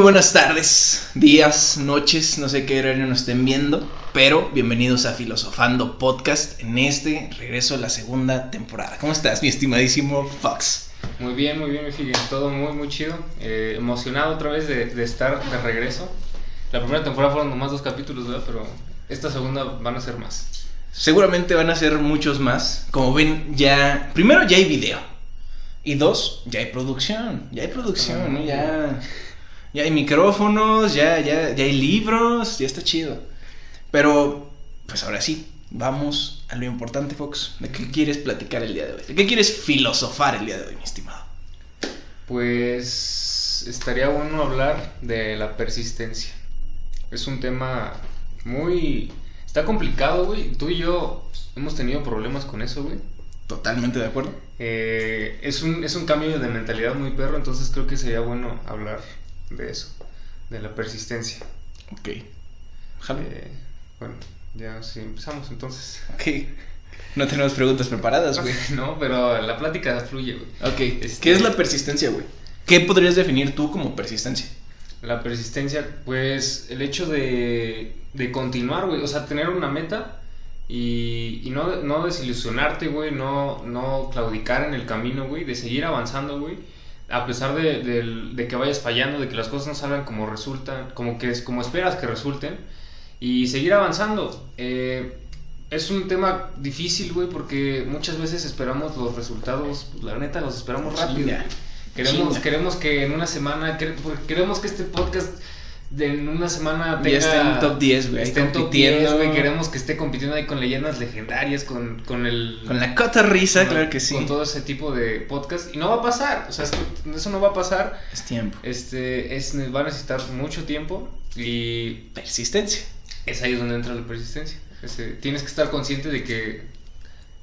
buenas tardes, días, noches, no sé qué horario nos estén viendo, pero bienvenidos a Filosofando Podcast en este regreso a la segunda temporada. ¿Cómo estás, mi estimadísimo Fox? Muy bien, muy bien, me todo muy, muy chido. Eh, emocionado otra vez de, de, estar de regreso. La primera temporada fueron nomás dos capítulos, ¿verdad? Pero esta segunda van a ser más. Seguramente van a ser muchos más. Como ven, ya. Primero, ya hay video. Y dos, ya hay producción. Ya hay producción, ¿no? Ya. Ya hay micrófonos, ya, ya, ya hay libros, ya está chido. Pero, pues ahora sí, vamos a lo importante, Fox. ¿De qué quieres platicar el día de hoy? ¿De qué quieres filosofar el día de hoy, mi estimado? Pues estaría bueno hablar de la persistencia. Es un tema muy... Está complicado, güey. Tú y yo hemos tenido problemas con eso, güey. Totalmente de acuerdo. Eh, es, un, es un cambio de mentalidad muy perro, entonces creo que sería bueno hablar de eso, de la persistencia. Ok. Eh, bueno, ya sí, empezamos entonces. Ok. No tenemos preguntas preparadas, güey. no, pero la plática fluye, güey. Ok. Este, ¿Qué es la persistencia, güey? ¿Qué podrías definir tú como persistencia? La persistencia, pues el hecho de, de continuar, güey. O sea, tener una meta y, y no, no desilusionarte, güey. No, no claudicar en el camino, güey. De seguir avanzando, güey a pesar de, que vayas fallando, de que las cosas no salgan como resultan, como que como esperas que resulten, y seguir avanzando. Eh, es un tema difícil, güey, porque muchas veces esperamos los resultados, pues, la neta, los esperamos rápido. Queremos, queremos que en una semana, queremos que este podcast en una semana tenga, ya está en top 10, güey. Esté en top 10, güey. Queremos que esté compitiendo ahí con leyendas legendarias, con, con el... Con la cota risa, claro que sí. Con todo ese tipo de podcast. Y no va a pasar, o sea, eso no va a pasar. Es tiempo. Este, es, va a necesitar mucho tiempo y... Persistencia. Es ahí donde entra la persistencia. tienes que estar consciente de que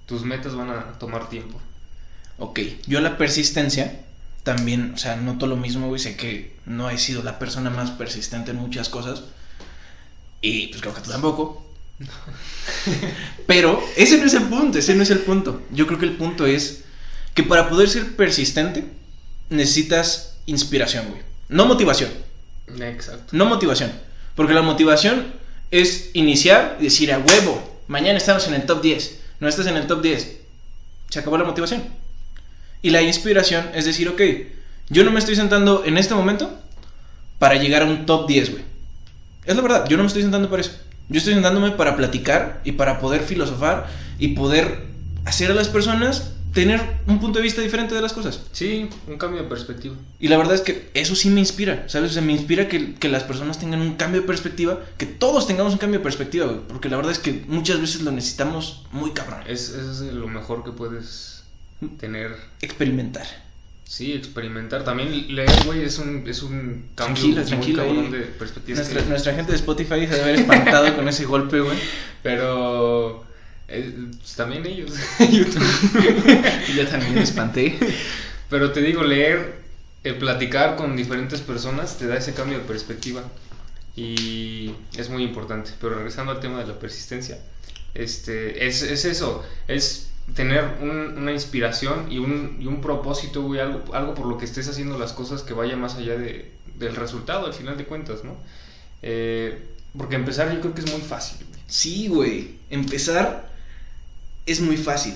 tus metas van a tomar tiempo. Ok, yo la persistencia también, o sea, noto lo mismo, güey, sé que no he sido la persona más persistente en muchas cosas. Y pues creo que tú tampoco. Pero ese no es el punto, ese no es el punto. Yo creo que el punto es que para poder ser persistente necesitas inspiración, güey. No motivación. Exacto. No motivación. Porque la motivación es iniciar y decir a huevo, mañana estamos en el top 10. No estás en el top 10. Se acabó la motivación. Y la inspiración es decir, ok, yo no me estoy sentando en este momento para llegar a un top 10, güey. Es la verdad, yo no me estoy sentando para eso. Yo estoy sentándome para platicar y para poder filosofar y poder hacer a las personas tener un punto de vista diferente de las cosas. Sí, un cambio de perspectiva. Y la verdad es que eso sí me inspira, ¿sabes? O sea, me inspira que, que las personas tengan un cambio de perspectiva, que todos tengamos un cambio de perspectiva, güey. Porque la verdad es que muchas veces lo necesitamos muy cabrón. Es, es lo mejor que puedes tener... Experimentar. Sí, experimentar. También leer, güey, es un, es un cambio tranquila, muy de perspectiva. Nuestra, gente de Spotify se debe haber espantado con ese golpe, güey. Pero... Eh, pues, también ellos. Yo también me espanté. Pero te digo, leer, el platicar con diferentes personas te da ese cambio de perspectiva. Y es muy importante. Pero regresando al tema de la persistencia, este, es, es eso. Es tener una inspiración y un, y un propósito, güey, algo, algo por lo que estés haciendo las cosas que vaya más allá de, del resultado, al final de cuentas, ¿no? Eh, porque empezar yo creo que es muy fácil. Sí, güey, empezar es muy fácil.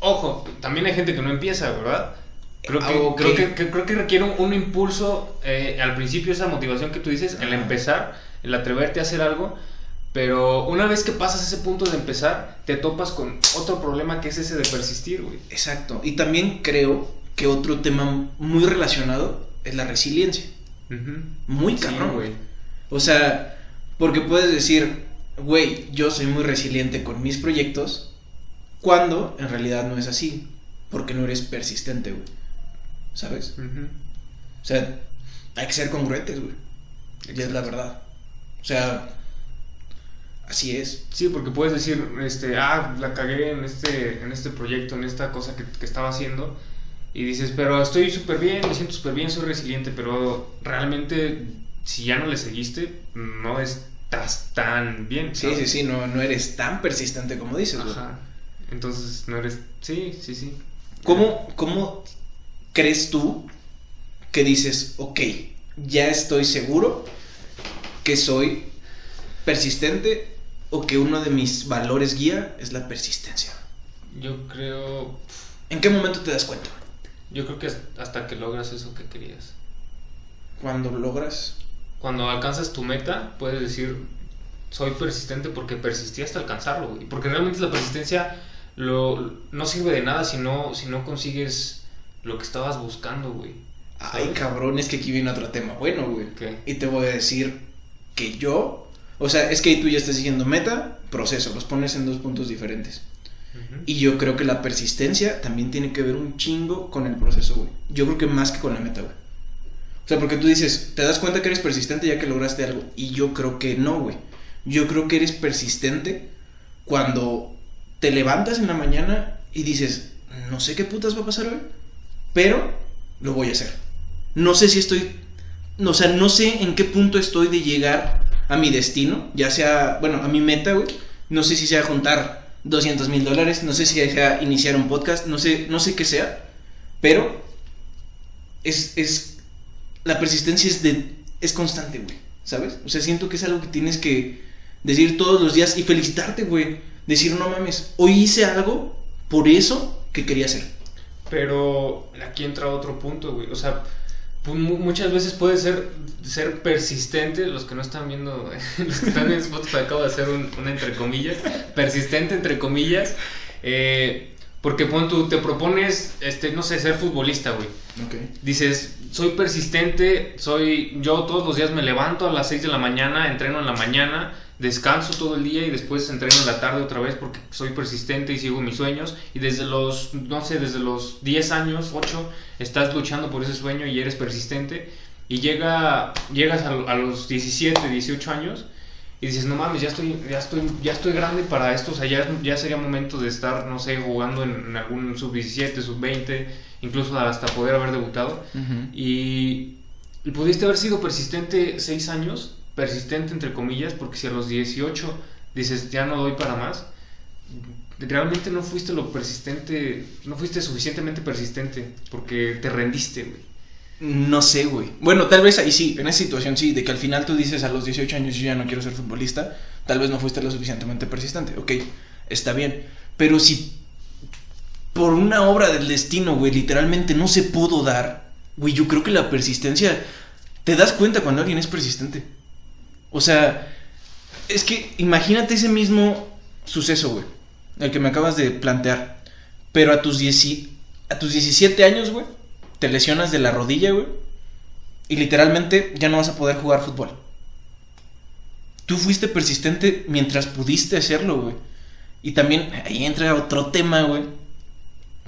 Ojo, también hay gente que no empieza, ¿verdad? Creo que, creo que, creo que requiere un, impulso, eh, al principio esa motivación que tú dices, el empezar, el atreverte a hacer algo, pero una vez que pasas ese punto de empezar, te topas con otro problema que es ese de persistir, güey. Exacto. Y también creo que otro tema muy relacionado es la resiliencia. Muy cabrón, güey. O sea, porque puedes decir, güey, yo soy muy resiliente con mis proyectos, cuando en realidad no es así. Porque no eres persistente, güey. ¿Sabes? O sea, hay que ser congruentes, güey. Y es la verdad. O sea, Así es. Sí, porque puedes decir, este, ah, la cagué en este, en este proyecto, en esta cosa que, estaba haciendo. Y dices, pero estoy súper bien, me siento súper bien, soy resiliente, pero realmente si ya no le seguiste, no estás tan bien. Sí, sí, sí, no, no eres tan persistente como dices. Ajá. Entonces no eres... Sí, sí, sí. ¿Cómo, ¿Cómo crees tú que dices, ok, ya estoy seguro que soy persistente o que uno de mis valores guía es la persistencia. Yo creo... ¿En qué momento te das cuenta? Yo creo que hasta que logras eso que querías. Cuando logras... Cuando alcanzas tu meta, puedes decir, soy persistente porque persistí hasta alcanzarlo, Y Porque realmente la persistencia lo, no sirve de nada si no, si no consigues lo que estabas buscando, güey. Ay, cabrón, es que aquí viene otro tema bueno, güey. Y te voy a decir que yo, o sea, es que tú ya estás siguiendo meta, proceso, los pones en dos puntos diferentes. Y yo creo que la persistencia también tiene que ver un chingo con el proceso, güey. Yo creo que más que con la meta, güey. O sea, porque tú dices, te das cuenta que eres persistente ya que lograste algo. Y yo creo que no, güey. Yo creo que eres persistente cuando te levantas en la mañana y dices, no sé qué putas va a pasar hoy, pero lo voy a hacer. No sé si estoy, o sea, no sé en qué punto estoy de llegar a mi destino, ya sea, bueno, a mi meta, güey. No sé si sea juntar 200 mil dólares, no sé si sea iniciar un podcast, no sé, no sé qué sea, pero es, es, la persistencia es, de, es constante, güey, ¿sabes? O sea, siento que es algo que tienes que decir todos los días y felicitarte, güey decir, no mames, hoy hice algo por eso que quería hacer. Pero aquí entra otro punto, güey. O sea, muchas veces puede ser, ser persistente, los que no están viendo, los que están en Spotify, acabo de hacer un, una entre comillas, persistente entre comillas, eh, porque pon tú, te propones, este, no sé, ser futbolista, güey. Okay. Dices, soy persistente, soy, yo todos los días me levanto a las 6 de la mañana, entreno en la mañana, descanso todo el día y después entreno en la tarde otra vez porque soy persistente y sigo mis sueños y desde los, no sé, desde los 10 años, 8, estás luchando por ese sueño y eres persistente y llega, llegas a, los 17, 18 años y dices, no mames, ya estoy, ya estoy, ya estoy grande para esto, o sea, ya, sería momento de estar, no sé, jugando en, algún sub-17, sub-20, incluso hasta poder haber debutado. y, y pudiste haber sido persistente 6 años persistente, entre comillas, porque si a los 18 dices, ya no doy para más, realmente no fuiste lo persistente, no fuiste suficientemente persistente, porque te rendiste, güey. No sé, güey. Bueno, tal vez ahí sí, en esa situación sí, de que al final tú dices a los 18 años yo ya no quiero ser futbolista, tal vez no fuiste lo suficientemente persistente. Ok, está bien. Pero si por una obra del destino, güey, literalmente no se pudo dar, güey, yo creo que la persistencia, te das cuenta cuando alguien es persistente. O sea, es que imagínate ese mismo suceso, güey, el que me acabas de plantear. Pero a tus, a tus 17 años, güey, te lesionas de la rodilla, güey, y literalmente ya no vas a poder jugar fútbol. Tú fuiste persistente mientras pudiste hacerlo, güey. Y también ahí entra otro tema, güey,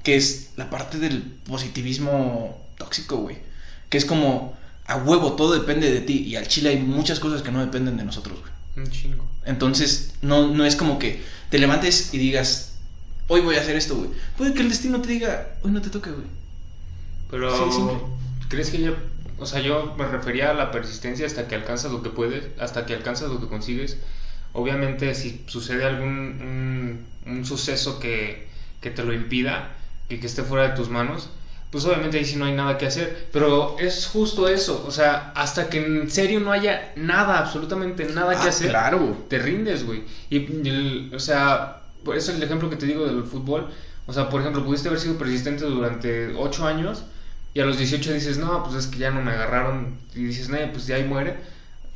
que es la parte del positivismo tóxico, güey. Que es como, a huevo, todo depende de ti. Y al chile hay muchas cosas que no dependen de nosotros, güey. Un chingo. Entonces, no, no es como que te levantes y digas, hoy voy a hacer esto, güey. Puede que el destino te diga, hoy no te toque, güey. Pero, ¿crees que ya.? O sea, yo me refería a la persistencia hasta que alcanzas lo que puedes, hasta que alcanzas lo que consigues. Obviamente, si sucede algún un, suceso que, que te lo impida, y que esté fuera de tus manos, pues obviamente ahí sí no hay nada que hacer. Pero es justo eso, o sea, hasta que en serio no haya nada, absolutamente nada que ah, hacer, claro. te rindes, güey. Y, o sea, por eso el ejemplo que te digo del fútbol, o sea, por ejemplo, pudiste haber sido persistente durante 8 años y a los 18 dices, no, pues es que ya no me agarraron y dices, no, pues ya ahí muere.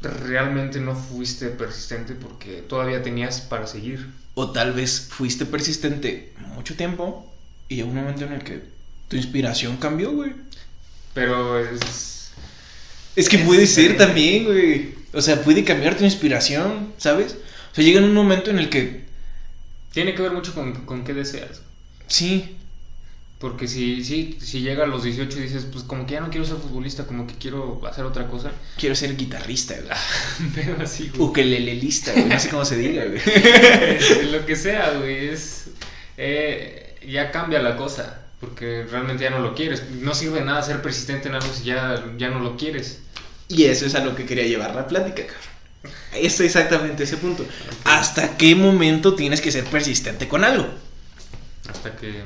Realmente no fuiste persistente porque todavía tenías para seguir. O tal vez fuiste persistente mucho tiempo y a un momento en el que tu inspiración cambió, güey. Pero es. Es que puede ser también, güey. O sea, puede cambiar tu inspiración, ¿sabes? O sea, llega en un momento en el que. Tiene que ver mucho con, con qué deseas. Sí. Porque si, si, si llega a los 18 y dices, pues como que ya no quiero ser futbolista, como que quiero hacer otra cosa. Quiero ser guitarrista, güey. Pero así, güey. Ukelelelista, güey. No sé cómo se diga, güey. Lo que sea, güey. Es. Eh, ya cambia la cosa porque realmente ya no lo quieres. No sirve nada ser persistente en algo si ya, ya no lo quieres. Y eso es a lo que quería llevar la plática, cabrón. Es exactamente ese punto. ¿Hasta qué momento tienes que ser persistente con algo? Hasta que...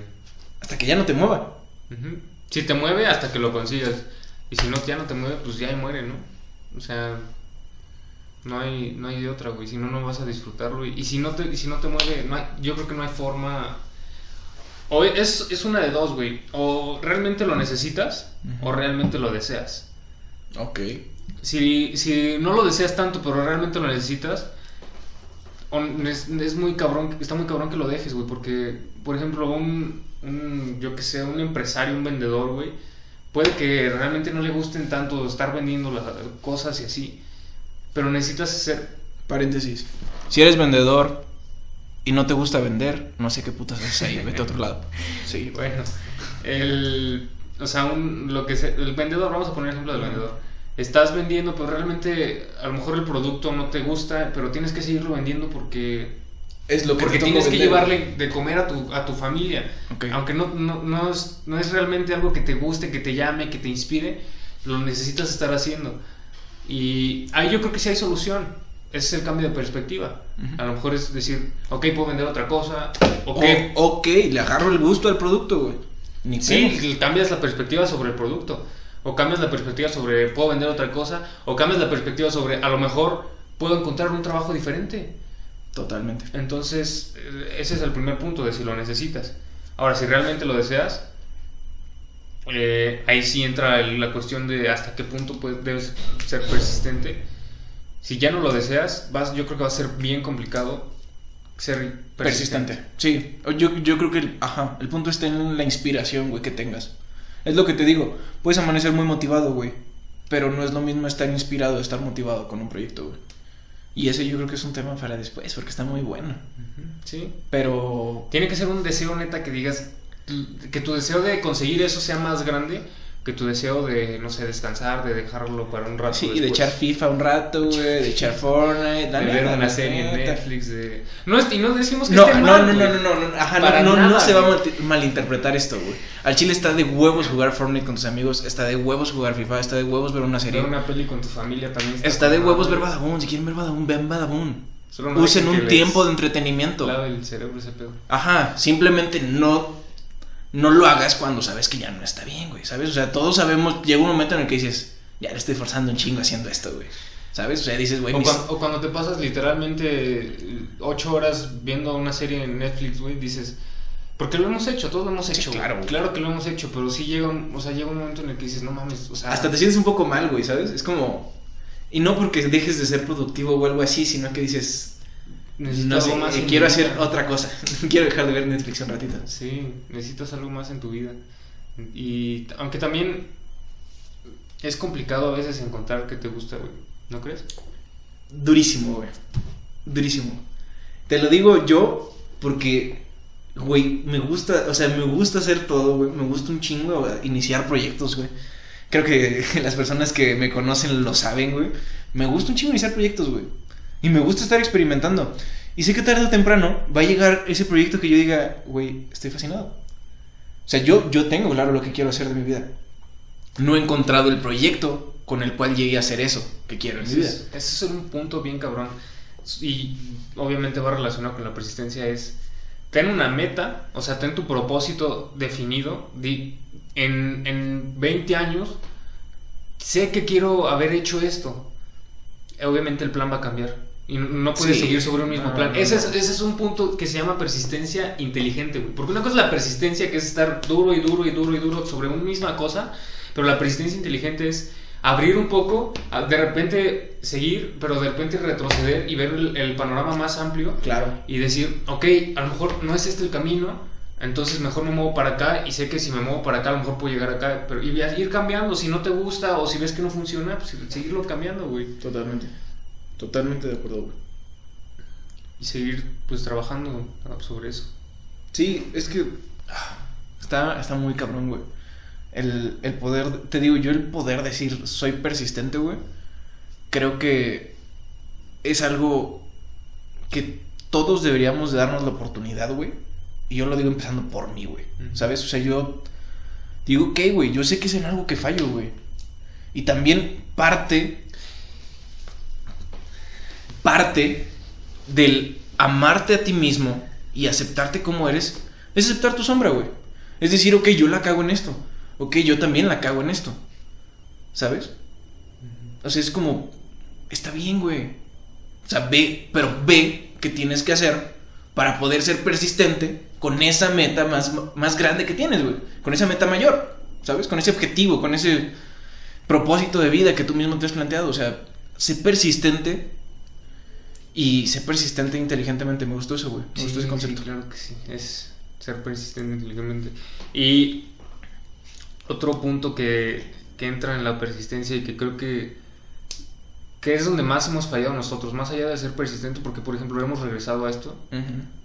Hasta que ya no te mueva. Si te mueve, hasta que lo consigas. Y si no, ya no te mueve, pues ya muere, ¿no? O sea, no hay, no hay de otra, güey. Si no, no vas a disfrutarlo. Y, si no te, si no te mueve, no yo creo que no hay forma. O es, es una de dos, güey. O realmente lo necesitas o realmente lo deseas. Ok. Si, si no lo deseas tanto, pero realmente lo necesitas, es, es, muy cabrón, está muy cabrón que lo dejes, güey. Porque, por ejemplo, un, un yo que sé, un empresario, un vendedor, güey, puede que realmente no le gusten tanto estar vendiendo las cosas y así pero necesitas hacer... Paréntesis. Si eres vendedor y no te gusta vender, no sé qué putas haces ahí, vete a otro lado. Sí, bueno. El, o sea, un, lo que el vendedor, vamos a poner ejemplo del vendedor. Estás vendiendo, pero realmente a lo mejor el producto no te gusta, pero tienes que seguirlo vendiendo porque es lo que porque tienes que llevarle de comer a tu, a tu familia. Aunque no, no, no, es, no es realmente algo que te guste, que te llame, que te inspire, lo necesitas estar haciendo. Y ahí yo creo que sí hay solución. Ese es el cambio de perspectiva. A lo mejor es decir, ok, puedo vender otra cosa. Okay. O, ok, le agarro el gusto al producto, güey. Ni sí, cambias la perspectiva sobre el producto. O cambias la perspectiva sobre puedo vender otra cosa. O cambias la perspectiva sobre a lo mejor puedo encontrar un trabajo diferente. Totalmente. Entonces, ese es el primer punto de si lo necesitas. Ahora, si realmente lo deseas, eh, ahí sí entra la cuestión de hasta qué punto debes ser persistente. Si ya no lo deseas, vas, yo creo que va a ser bien complicado ser persistente. Sí, yo, yo creo que el, ajá, el punto está en la inspiración, güey, que tengas. Es lo que te digo, puedes amanecer muy motivado, güey, pero no es lo mismo estar inspirado, estar motivado con un proyecto, güey. Y ese yo creo que es un tema para después, porque está muy bueno. Sí. Pero... Tiene que ser un deseo neta que digas, que tu deseo de conseguir eso sea más grande que tu deseo de, no sé, descansar, de dejarlo para un rato. Sí, y de echar FIFA un rato, güey, de echar Fortnite, de ver una serie en Netflix, de... No, y no decimos que no, esté no, no, no, no, no, no, ajá, no, no, no, se va a malinterpretar esto, güey. Al chile está de huevos jugar Fortnite con tus amigos, está de huevos jugar FIFA, está de huevos ver una serie. Ver una peli con tu familia también está. Está de huevos ver Badabun, si quieren ver Badabun, vean Badabun. Usen un tiempo de entretenimiento. Cerebro ese pedo. Ajá, simplemente no no lo hagas cuando sabes que ya no está bien, güey, ¿sabes? O sea, todos sabemos, llega un momento en el que dices, ya le estoy forzando un chingo haciendo esto, güey. ¿Sabes? O sea, dices, güey. O, cuando, te pasas literalmente ocho horas viendo una serie en Netflix, güey, dices, porque lo hemos hecho, todos lo hemos hecho. claro, claro que lo hemos hecho, pero sí llega un, o sea, llega un momento en el que dices, no mames, o sea. Hasta te sientes un poco mal, güey, ¿sabes? Es como. Y no porque dejes de ser productivo o algo así, sino que dices, no sé, más quiero hacer otra cosa. quiero dejar de ver Netflix un ratito. Sí, necesitas algo más en tu vida. Y aunque también es complicado a veces encontrar que te gusta, güey. ¿No crees? Durísimo, güey. Durísimo. Te lo digo yo porque, güey, me gusta, o sea, me gusta hacer todo, güey. Me gusta un chingo iniciar proyectos, güey. Creo que las personas que me conocen lo saben, güey. Me gusta un chingo iniciar proyectos, güey. Y me gusta estar experimentando. Y sé que tarde o temprano va a llegar ese proyecto que yo diga, güey, estoy fascinado. O sea, yo, yo tengo claro lo que quiero hacer de mi vida. No he encontrado el proyecto con el cual llegué a hacer eso que quiero en mi vida. Ese es un punto bien cabrón. Y obviamente va relacionado con la persistencia. Es, ten una meta, o sea, ten tu propósito definido. en, en 20 años, sé que quiero haber hecho esto. Obviamente el plan va a cambiar y no puedes seguir sobre un mismo plan. ese, es, ese, es, un punto que se llama persistencia inteligente, güey. Porque una cosa es la persistencia, que es estar duro y duro y duro y duro sobre una misma cosa, pero la persistencia inteligente es abrir un poco, de repente seguir, pero de repente retroceder y ver el, panorama más amplio. Claro. Y decir, ok, a lo mejor no es este el camino, entonces mejor me muevo para acá y sé que si me muevo para acá a lo mejor puedo llegar acá, pero y ir cambiando, si no te gusta o si ves que no funciona, pues seguirlo cambiando, güey. Totalmente. Totalmente de acuerdo, güey. Y seguir, pues, trabajando sobre eso. Sí, es que ah, está, está muy cabrón, güey. El, el poder, te digo, yo el poder decir soy persistente, güey, creo que es algo que todos deberíamos de darnos la oportunidad, güey. Y yo lo digo empezando por mí, güey. ¿Sabes? O sea, yo digo, ok, güey, yo sé que es en algo que fallo, güey. Y también parte parte del amarte a ti mismo y aceptarte como eres, es aceptar tu sombra, güey. Es decir, ok, yo la cago en esto. Ok, yo también la cago en esto. ¿sabes? O sea, es como, está bien, güey. O sea, ve, pero ve qué tienes que hacer para poder ser persistente con esa meta más, más grande que tienes, güey. Con esa meta mayor, ¿sabes? Con ese objetivo, con ese propósito de vida que tú mismo te has planteado. O sea, sé persistente y sé persistente inteligentemente. Me gustó eso, güey. Me gustó ese concepto. claro que sí. Es ser persistente inteligentemente. Y otro punto que, que entra en la persistencia y que creo que que es donde más hemos fallado nosotros, más allá de ser persistente, porque por ejemplo hemos regresado a esto,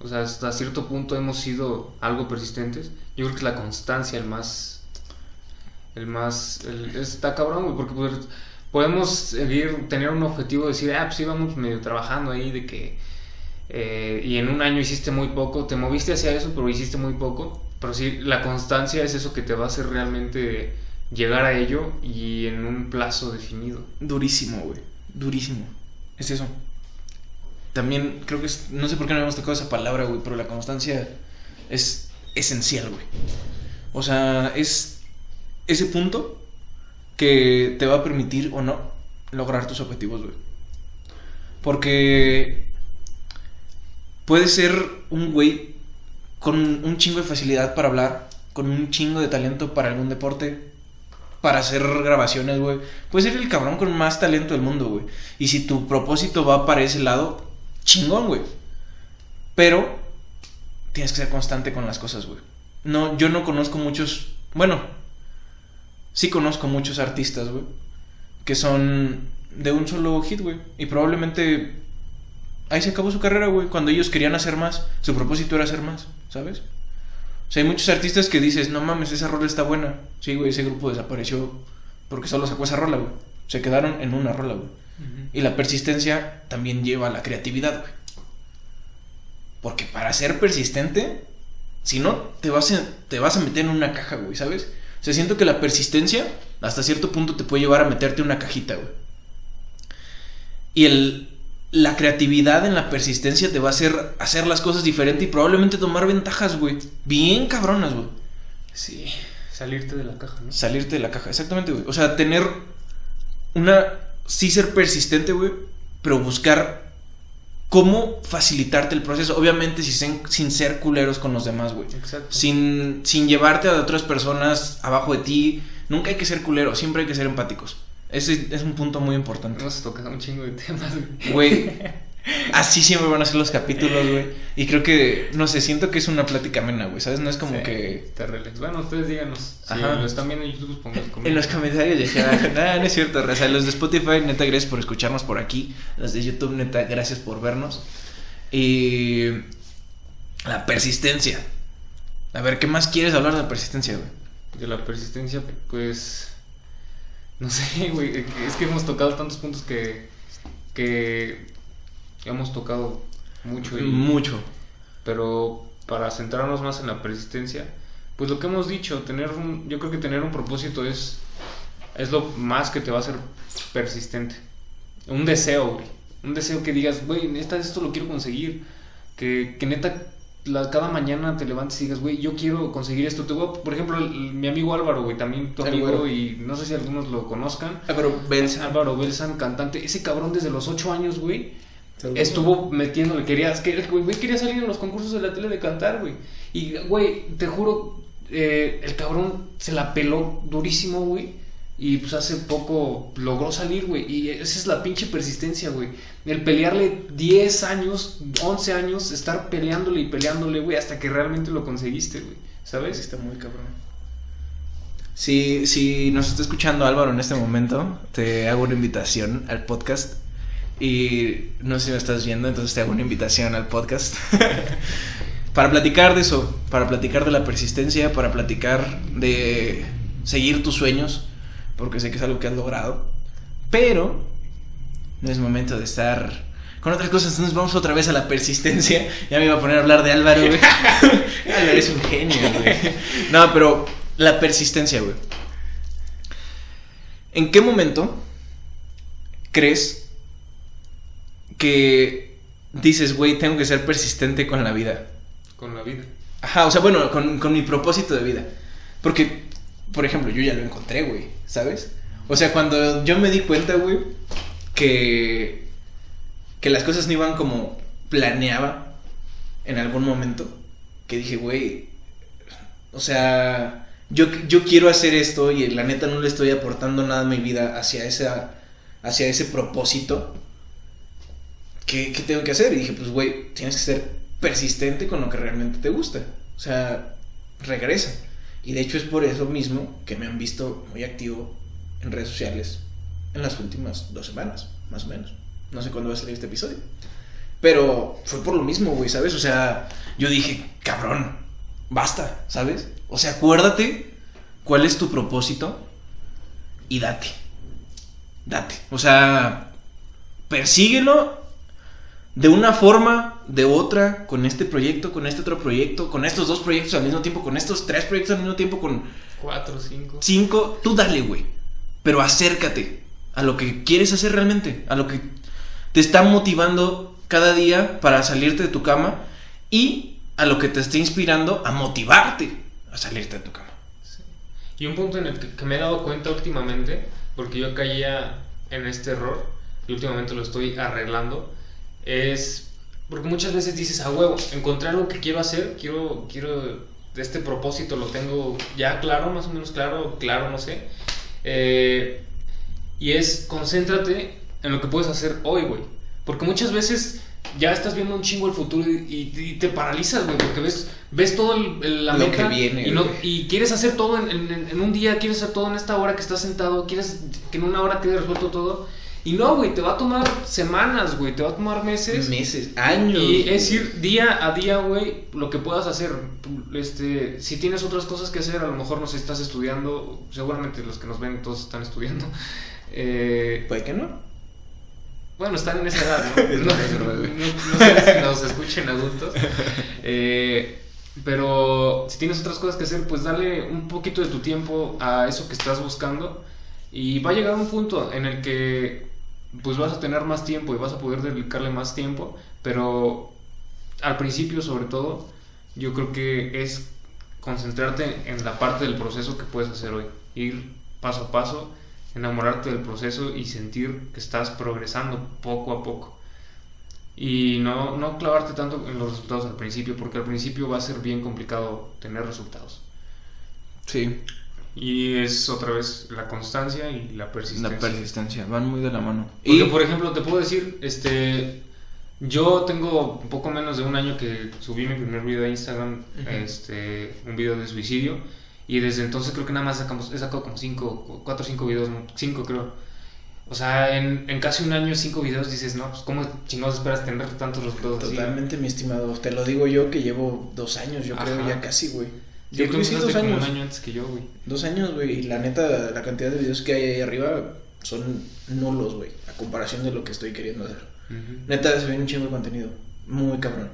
o sea, hasta cierto punto hemos sido algo persistentes, yo creo que es la constancia el más, el más, está cabrón, güey, porque pues, podemos seguir, tener un objetivo, decir, ah, pues íbamos medio trabajando ahí de que, eh, y en un año hiciste muy poco, te moviste hacia eso, pero hiciste muy poco, pero sí, la constancia es eso que te va a hacer realmente llegar a ello y en un plazo definido. Durísimo, güey durísimo. Es eso. También creo que es, no sé por qué no habíamos tocado esa palabra, güey, pero la constancia es esencial, güey. O sea, es ese punto que te va a permitir o no lograr tus objetivos, güey. Porque puedes ser un güey con un chingo de facilidad para hablar, con un chingo de talento para algún deporte, para hacer grabaciones, güey. Puedes ser el cabrón con más talento del mundo, güey. Y si tu propósito va para ese lado, chingón, güey. Pero tienes que ser constante con las cosas, güey. No, yo no conozco muchos, bueno, sí conozco muchos artistas, güey, que son de un solo hit, güey. Y probablemente ahí se acabó su carrera, güey. Cuando ellos querían hacer más, su propósito era hacer más, ¿sabes? O sea, hay muchos artistas que dices, no mames, esa rola está buena. Sí, güey, ese grupo desapareció porque solo sacó esa rola, güey. Se quedaron en una rola, güey. Y la persistencia también lleva a la creatividad, güey. Porque para ser persistente, si no, te vas, a, te vas a meter en una caja, güey, ¿sabes? Sea, siento que la persistencia hasta cierto punto te puede llevar a meterte en una cajita, güey. Y el, la creatividad en la persistencia te va a hacer hacer las cosas diferente y probablemente tomar ventajas, güey. Bien cabronas, güey. Sí, salirte de la caja, ¿no? Salirte de la caja, exactamente, güey. O sea, tener una... Sí ser persistente, güey, pero buscar cómo facilitarte el proceso. Obviamente sin, sin ser culeros con los demás, güey. Exacto. Sin, sin llevarte a otras personas abajo de ti. Nunca hay que ser culeros, siempre hay que ser empáticos. Ese es un punto muy importante. Nos toca un chingo de temas, güey. Así siempre van a ser los capítulos, güey. Y creo que, no sé, siento que es una plática amena, güey, ¿sabes? No es como que... Te relax. Bueno, ustedes díganos. Ajá. Si lo están viendo en YouTube, pongan En los comentarios ya nada, no es cierto, Raza. Los de Spotify, neta, gracias por escucharnos por aquí. Los de YouTube, neta, gracias por vernos. Y... La persistencia. A ver, ¿qué más quieres hablar de la persistencia, güey? De la persistencia, pues... No sé, güey. Es que hemos tocado tantos puntos que. que. Hemos tocado mucho. Y, mucho. Pero para centrarnos más en la persistencia, pues lo que hemos dicho, tener un. Yo creo que tener un propósito es. es lo más que te va a hacer persistente. Un deseo, güey. Un deseo que digas, güey, esto lo quiero conseguir. Que, que neta cada mañana te levantes y digas, güey, yo quiero conseguir esto. Te voy por ejemplo, mi amigo Álvaro, güey, también tu amigo, y no sé si algunos lo conozcan. Álvaro Belsan. Álvaro Belsan, cantante. Ese cabrón desde los 8 años, güey, estuvo metiéndole. Quería, güey, quería salir en los concursos de la tele de cantar, güey. Y, güey, te juro, eh, el cabrón se la peló durísimo, güey y pues hace poco logró salir, güey. Y esa es la pinche persistencia, güey. El pelearle 10 años, 11 años, estar peleándole y peleándole, güey, hasta que realmente lo conseguiste, güey. ¿Sabes? Está muy cabrón. Si, si nos está escuchando Álvaro en este momento, te hago una invitación al podcast. Y no sé si me estás viendo, entonces te hago una invitación al podcast. para platicar de eso, para platicar de la persistencia, para platicar de seguir tus sueños porque sé que es algo que has logrado, pero no es momento de estar con otras cosas, entonces vamos otra vez a la persistencia. Ya me iba a poner a hablar de Álvaro, güey. Álvaro es un genio, güey. No, pero la persistencia, güey. ¿En qué momento crees que dices, güey, tengo que ser persistente con la vida? Con la vida. Ajá, o sea, bueno, con, con mi propósito de vida. Porque por ejemplo, yo ya lo encontré, güey, ¿sabes? O sea, cuando yo me di cuenta, güey, que, que las cosas no iban como planeaba en algún momento, que dije, güey, o sea, yo, yo quiero hacer esto y la neta no le estoy aportando nada a mi vida hacia, esa, hacia ese propósito. ¿Qué, ¿Qué tengo que hacer? Y dije, pues, güey, tienes que ser persistente con lo que realmente te gusta. O sea, regresa. Y de hecho es por eso mismo que me han visto muy activo en redes sociales en las últimas dos semanas, más o menos. No sé cuándo va a salir este episodio. Pero fue por lo mismo, güey, ¿sabes? O sea, yo dije, cabrón, basta, ¿sabes? O sea, acuérdate cuál es tu propósito y date. Date. O sea, persíguelo de una forma, de otra, con este proyecto, con este otro proyecto, con estos dos proyectos al mismo tiempo, con estos tres proyectos al mismo tiempo, con... Cuatro, cinco. Cinco, tú dale, güey. Pero acércate a lo que quieres hacer realmente, a lo que te está motivando cada día para salirte de tu cama y a lo que te está inspirando a motivarte a salirte de tu cama. Y un punto en el que, me he dado cuenta últimamente, porque yo caía en este error y últimamente lo estoy arreglando, es porque muchas veces dices a huevo, encontrar algo que quiero hacer, quiero, quiero, este propósito lo tengo ya claro, más o menos claro, claro, no sé. Eh, y es, concéntrate en lo que puedes hacer hoy, güey. Porque muchas veces ya estás viendo un chingo el futuro y, te paralizas, güey, porque ves, ves todo el, la lo que viene, y, no, y, quieres hacer todo en, en, un día, quieres hacer todo en esta hora que estás sentado, quieres que en una hora quede resuelto todo. Y no, güey, te va a tomar semanas, güey, te va a tomar meses. Meses, años. Y es ir día a día, güey, lo que puedas hacer. Este, si tienes otras cosas que hacer, a lo mejor no sé, estás estudiando, seguramente los que nos ven todos están estudiando. Eh, Puede que no. Bueno, están en esa edad, ¿no? no, sé si nos escuchen adultos. Eh, pero si tienes otras cosas que hacer, pues dale un poquito de tu tiempo a eso que estás buscando. Y va a llegar un punto en el que pues vas a tener más tiempo y vas a poder dedicarle más tiempo. Pero al principio, sobre todo, yo creo que es concentrarte en la parte del proceso que puedes hacer hoy. Ir paso a paso enamorarte del proceso y sentir que estás progresando poco a poco. Y no, no clavarte tanto en los resultados al principio, porque al principio va a ser bien complicado tener resultados. Sí. Y es otra vez la constancia y la persistencia. La persistencia, van muy de la mano. y por ejemplo, te puedo decir, este, yo tengo un poco menos de un año que subí mi primer video a Instagram, este, un video de suicidio. Y desde entonces creo que nada más sacamos, he sacado como 5, 4 o 5 videos, 5 creo. O sea, en, en, casi un año, 5 videos, dices, no, pues ¿cómo chingados esperas tener tantos resultados Totalmente, mi estimado. Te lo digo yo que llevo dos años, yo creo, ya casi, güey. Yo, creo que sí, dos años. un año antes que yo, güey. Dos años, güey. Y la neta, la cantidad de videos que hay ahí arriba son nulos, güey. A comparación de lo que estoy queriendo hacer. Neta, se ve un chingo de contenido. Muy cabrón.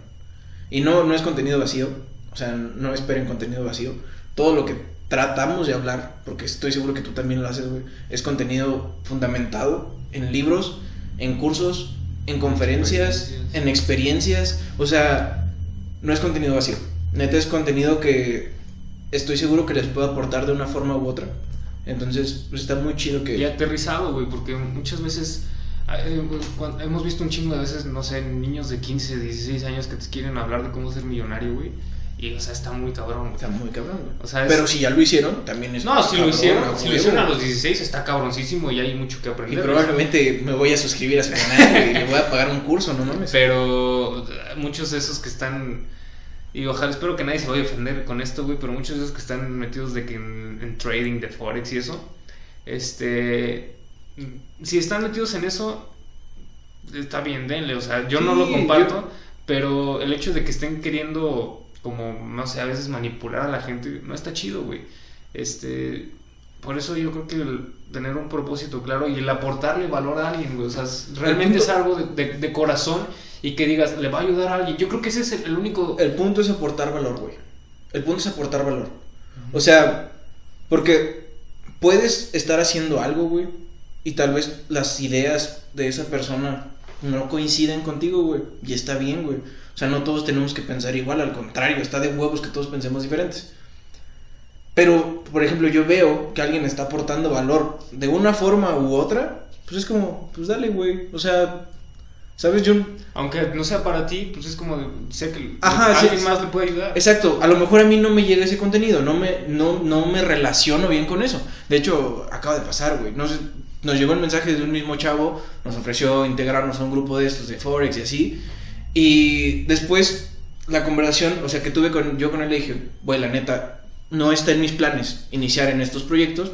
Y no, no es contenido vacío. O sea, no esperen contenido vacío todo lo que tratamos de hablar, porque estoy seguro que tú también lo haces, güey, es contenido fundamentado en libros, en cursos, en conferencias, en experiencias, o sea, no es contenido vacío. Neta es contenido que estoy seguro que les puedo aportar de una forma u otra. Entonces, pues está muy chido que... Y aterrizado, güey, porque muchas veces... Eh, hemos visto un chingo de veces, no sé, niños de 15, 16 años que te quieren hablar de cómo ser millonario, güey. Y, o sea, está muy cabrón. Está muy cabrón, O sea, Pero si ya lo hicieron, también es. No, si lo hicieron, si lo hicieron a los 16, está cabroncísimo y hay mucho que aprender. Y probablemente me voy a suscribir a su canal y le voy a pagar un curso, no mames. Pero muchos de esos que están. Y ojalá, espero que nadie se vaya a ofender con esto, güey. Pero muchos de esos que están metidos de que en, trading de Forex y eso. Este. Si están metidos en eso, está bien, denle. O sea, yo no lo comparto. Pero el hecho de que estén queriendo como, no sé, a veces manipular a la gente, no está chido, güey. Este, por eso yo creo que el tener un propósito claro y el aportarle valor a alguien, güey, o sea, realmente es algo de, de, corazón y que digas, le va a ayudar a alguien. Yo creo que ese es el, único... El punto es aportar valor, güey. El punto es aportar valor. O sea, porque puedes estar haciendo algo, güey, y tal vez las ideas de esa persona no coinciden contigo, güey, y está bien, güey. O sea, no todos tenemos que pensar igual, al contrario, está de huevos que todos pensemos diferentes. Pero, por ejemplo, yo veo que alguien está aportando valor de una forma u otra, pues es como, pues dale, güey. O sea, ¿sabes? Yo... Aunque no sea para ti, pues es como, sé que alguien más le puede ayudar. Exacto, a lo mejor a mí no me llega ese contenido, no me, no, no me relaciono bien con eso. De hecho, acaba de pasar, güey. No nos llegó el mensaje de un mismo chavo, nos ofreció integrarnos a un grupo de estos de Forex y así. Y después la conversación, o sea, que tuve con yo con él le dije, güey, la neta, no está en mis planes iniciar en estos proyectos,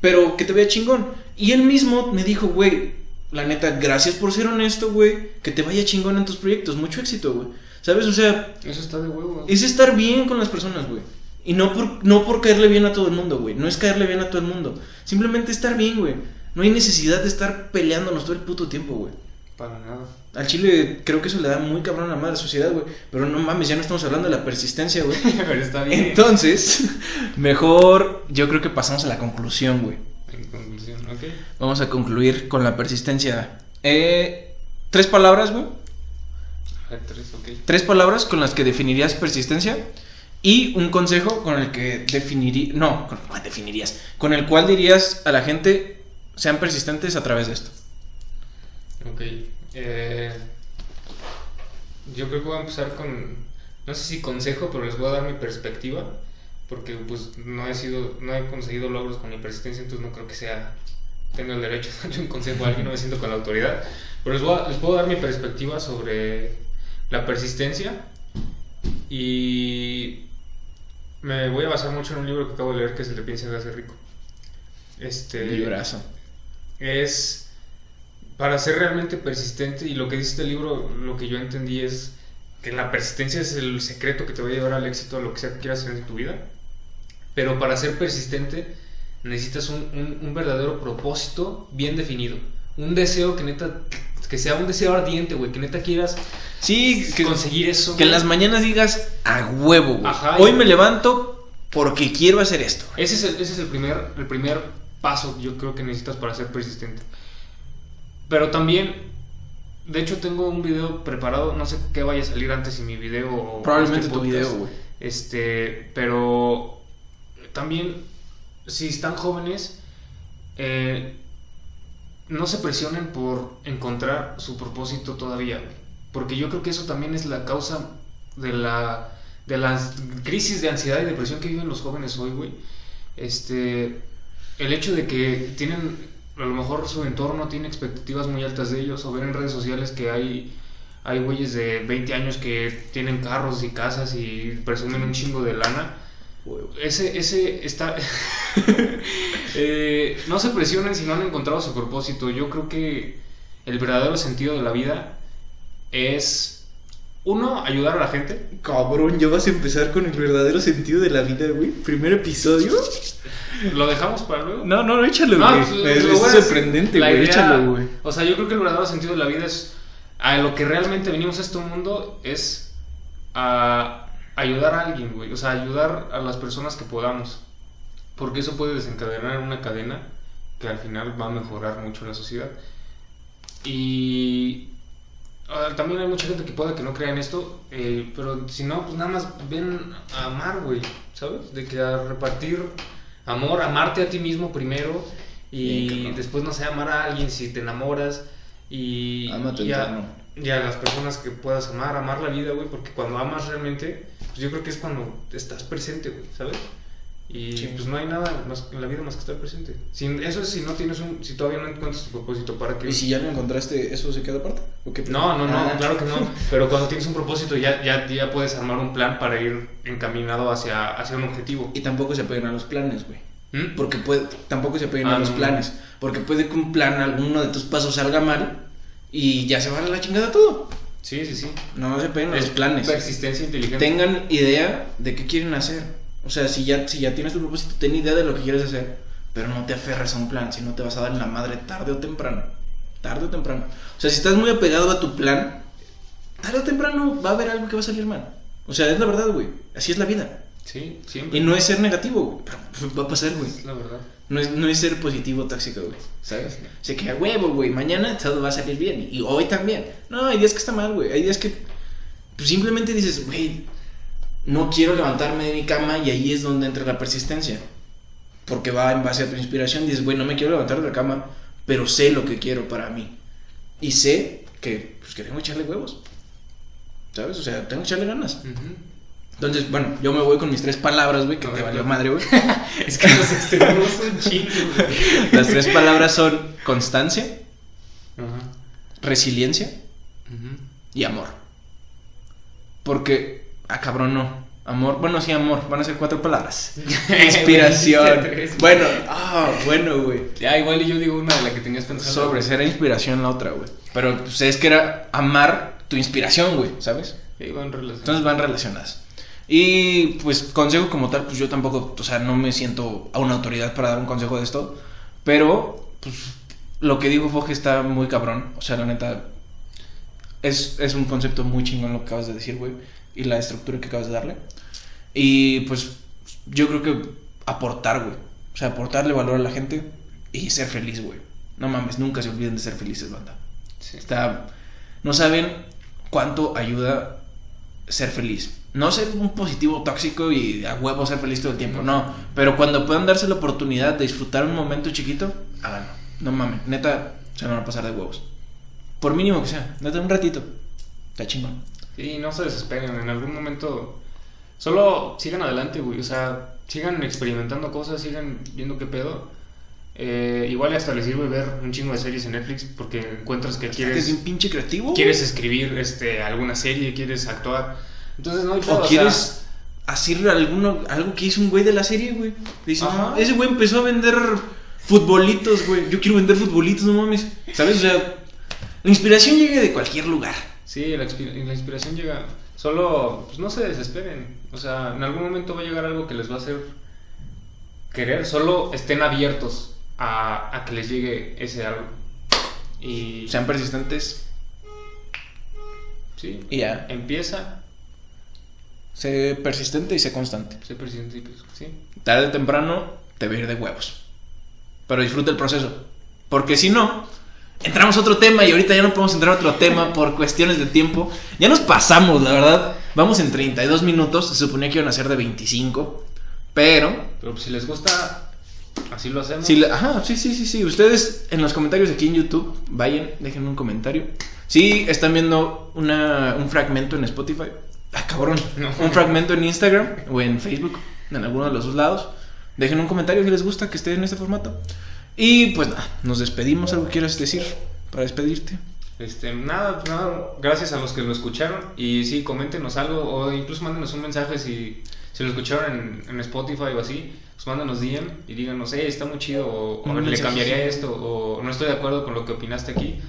pero que te vea chingón. Y él mismo me dijo, güey, la neta, gracias por ser honesto, güey, que te vaya chingón en tus proyectos, mucho éxito, güey. ¿Sabes? O sea, eso está de huevo. Es estar bien con las personas, güey. Y no por, no por caerle bien a todo el mundo, güey. No es caerle bien a todo el mundo. Simplemente estar bien, güey. No hay necesidad de estar peleándonos todo el puto tiempo, güey. Para nada. Al chile creo que eso le da muy cabrón a la madre sociedad, güey. Pero no mames, ya no estamos hablando de la persistencia, güey. Pero está bien. Entonces, mejor yo creo que pasamos a la conclusión, güey. En conclusión, ok. Vamos a concluir con la persistencia. Eh, tres palabras, güey. Tres, ok. Tres palabras con las que definirías persistencia. Y un consejo con el que definirías. No, con cuál definirías. Con el cual dirías a la gente sean persistentes a través de esto. Ok. Eh, yo creo que voy a empezar con, no sé si consejo, pero les voy a dar mi perspectiva, porque pues no he sido, no he conseguido logros con mi persistencia, entonces no creo que sea, tengo el derecho de darle un consejo a alguien, no me siento con la autoridad, pero les, voy a, les puedo dar mi perspectiva sobre la persistencia y me voy a basar mucho en un libro que acabo de leer que es el de Piensa de hace rico. Este librazo. Es para ser realmente persistente, y lo que dice este libro, lo que yo entendí es que la persistencia es el secreto que te va a llevar al éxito a lo que sea que quieras hacer en tu vida. Pero para ser persistente necesitas un, verdadero propósito bien definido. Un deseo que neta, que sea un deseo ardiente, güey, que neta quieras sí, que, conseguir eso. Que en las mañanas digas, a huevo, güey. Hoy me levanto porque quiero hacer esto. Ese es, el, ese es el, primer, el primer paso yo creo que necesitas para ser persistente. Pero también, de hecho tengo un video preparado, no sé qué vaya a salir antes si mi video o... Probablemente este tu video, güey. Este, pero también, si están jóvenes, eh, no se presionen por encontrar su propósito todavía, Porque yo creo que eso también es la causa de la de las crisis de ansiedad y depresión que viven los jóvenes hoy, güey. Este, el hecho de que tienen a lo mejor su entorno tiene expectativas muy altas de ellos, o ver en redes sociales que hay, hay güeyes de 20 años que tienen carros y casas y presumen un chingo de lana. Ese, ese está... Eh, no se presionen si no han encontrado su propósito. Yo creo que el verdadero sentido de la vida es, uno, ayudar a la gente. Cabrón, ya vas a empezar con el verdadero sentido de la vida, güey. Primer episodio. ¿Lo dejamos para luego? No, no, échalo, güey. Pues, es, sorprendente, güey. Échalo, güey. O sea, yo creo que el verdadero sentido de la vida es. A lo que realmente venimos a este mundo es a ayudar a alguien, güey. O sea, ayudar a las personas que podamos. Porque eso puede desencadenar una cadena que al final va a mejorar mucho la sociedad. Y ah, también hay mucha gente que puede que no crea en esto, eh, pero si no, pues nada más ven a amar, güey, ¿sabes? De que a repartir amor, amarte a ti mismo primero y después, no sé, amar a alguien si te enamoras y, y, a, las personas que puedas amar, amar la vida, güey, porque cuando amas realmente, pues yo creo que es cuando estás presente, güey, ¿sabes? Y pues no hay nada más en la vida más que estar presente. Sin, eso es si no tienes un, si todavía no encuentras tu propósito para que... ¿Y si ya lo encontraste, eso se queda aparte? no, no, no, ah. claro que no. Pero cuando tienes un propósito ya, ya, ya puedes armar un plan para ir encaminado hacia, hacia un objetivo. Y tampoco se pueden a los planes, güey. ¿Mm? Porque puede, tampoco se a ah, los planes. Porque puede que un plan, alguno de tus pasos salga mal y ya se va a la chingada todo. Sí, sí, sí. No se peguen los planes. Persistencia inteligente. Tengan idea de qué quieren hacer. O sea, si ya, si ya tienes tu propósito, ten idea de lo que quieres hacer, pero no te aferres a un plan, si no te vas a dar en la madre tarde o temprano. Tarde o temprano. O sea, si estás muy apegado a tu plan, tarde o temprano va a haber algo que va a salir mal. O sea, es la verdad, güey. Así es la vida. Sí, siempre. Y no es ser negativo, güey. Va a pasar, güey. La verdad. No es, no es ser positivo tóxico, güey. ¿Sabes? Se queda huevo, güey. Mañana todo va a salir bien. Y hoy también. No, hay días que está mal, güey. Hay días que pues, simplemente dices, güey, no quiero levantarme de mi cama y ahí es donde entra la persistencia. Porque va en base a tu inspiración. Dices, güey, no me quiero levantar de la cama, pero sé lo que quiero para mí. Y sé que, pues, que tengo que echarle huevos. ¿Sabes? O sea, tengo que echarle ganas. Entonces, bueno, yo me voy con mis tres palabras, güey, que te valió madre, güey. es que nos extendemos un chingo, güey. Las tres palabras son constancia, resiliencia y amor. Porque, ah, cabrón, no. Amor, bueno, sí, amor, van a ser cuatro palabras. Inspiración. bueno, ah, bueno, güey. Ya, igual yo digo una de la que tenías pensado. Sobre, era inspiración la otra, güey. Pero pues es que era amar tu inspiración, güey, ¿sabes? Sí, van relacionadas. Entonces van relacionadas. Y pues consejo como tal, pues yo tampoco, o sea, no me siento a una autoridad para dar un consejo de esto. Pero, pues, lo que dijo Foge está muy cabrón. O sea, la neta, es, es un concepto muy chingón lo que acabas de decir, güey. Y la estructura que acabas de darle. Y pues yo creo que aportar, güey. O sea, aportarle valor a la gente y ser feliz, güey. No mames, nunca se olviden de ser felices, banda. Está, no saben cuánto ayuda ser feliz. No ser un positivo tóxico y a huevo ser feliz todo el tiempo, no. Pero cuando puedan darse la oportunidad de disfrutar un momento chiquito, háganlo. No mames, neta, se van a pasar de huevos. Por mínimo que sea, neta, un ratito. Está chingón. Sí, no se desesperen. En algún momento Solo sigan adelante, güey. O sea, sigan experimentando cosas, sigan viendo qué pedo. Eh, igual hasta les sirve ver un chingo de series en Netflix porque encuentras que quieres. ¿Es un pinche creativo? Quieres escribir este, alguna serie, quieres actuar. Entonces no hay O quieres hacer alguno, algo que hizo un güey de la serie, güey. Dice, ese güey empezó a vender futbolitos, güey. Yo quiero vender futbolitos, no mames. ¿Sabes? O sea, la inspiración llega de cualquier lugar. Sí, la, la inspiración llega. Solo, pues no se desesperen. O sea, en algún momento va a llegar algo que les va a hacer querer. Solo estén abiertos a, a que les llegue ese algo. Y. Sean persistentes. Sí. Y ya. Empieza. Sé persistente y sé constante. Sé persistente y sí. Tarde o temprano te va a ir de huevos. Pero disfruta el proceso. Porque si no, entramos a otro tema y ahorita ya no podemos entrar a otro tema por cuestiones de tiempo. Ya nos pasamos, la verdad. Vamos en 32 minutos. Se suponía que iban a ser de 25. Pero. Pero pues, si les gusta, así lo hacemos. ajá, sí, sí, sí, sí. Ustedes en los comentarios aquí en YouTube, vayan, dejen un comentario. Si están viendo una, un fragmento en Spotify. Ah, cabrón. Un fragmento en Instagram o en Facebook, en alguno de los dos lados. Dejen un comentario si les gusta que esté en este formato. Y pues nada, nos despedimos. ¿Algo quieras decir para despedirte? Este, nada, nada, gracias a los que lo escucharon. Y sí, coméntenos algo o incluso mándenos un mensaje si, si lo escucharon en, Spotify o así. Pues mándanos DM y díganos, hey, está muy chido, o, le cambiaría esto, o no estoy de acuerdo con lo que opinaste aquí.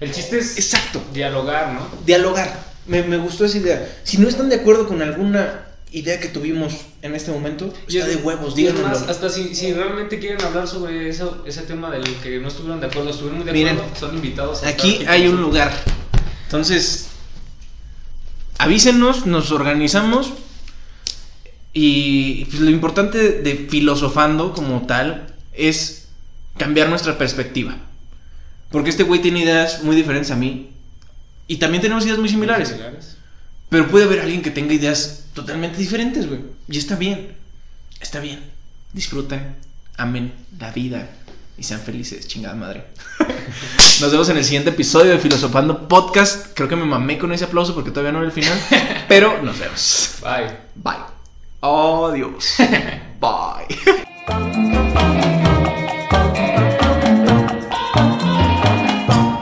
El chiste es. Exacto. Dialogar, ¿no? Dialogar. Me, me gustó esa idea. Si no están de acuerdo con alguna idea que tuvimos en este momento está de huevos, díganoslo. hasta si, si, realmente quieren hablar sobre eso, ese tema del que no estuvieron de acuerdo, estuvieron de acuerdo, Miren, son invitados. aquí hay un lugar. Entonces, avísenos, nos organizamos. Y pues, lo importante de filosofando como tal es cambiar nuestra perspectiva. Porque este güey tiene ideas muy diferentes a mí. Y también tenemos ideas muy similares. Muy similares. Pero puede haber alguien que tenga ideas totalmente diferentes, güey. Y está bien. Está bien. Disfruten, amen la vida y sean felices, chingada madre. nos vemos en el siguiente episodio de Filosofando Podcast. Creo que me mamé con ese aplauso porque todavía no era el final. Pero nos vemos. Bye. Bye. Oh, Dios.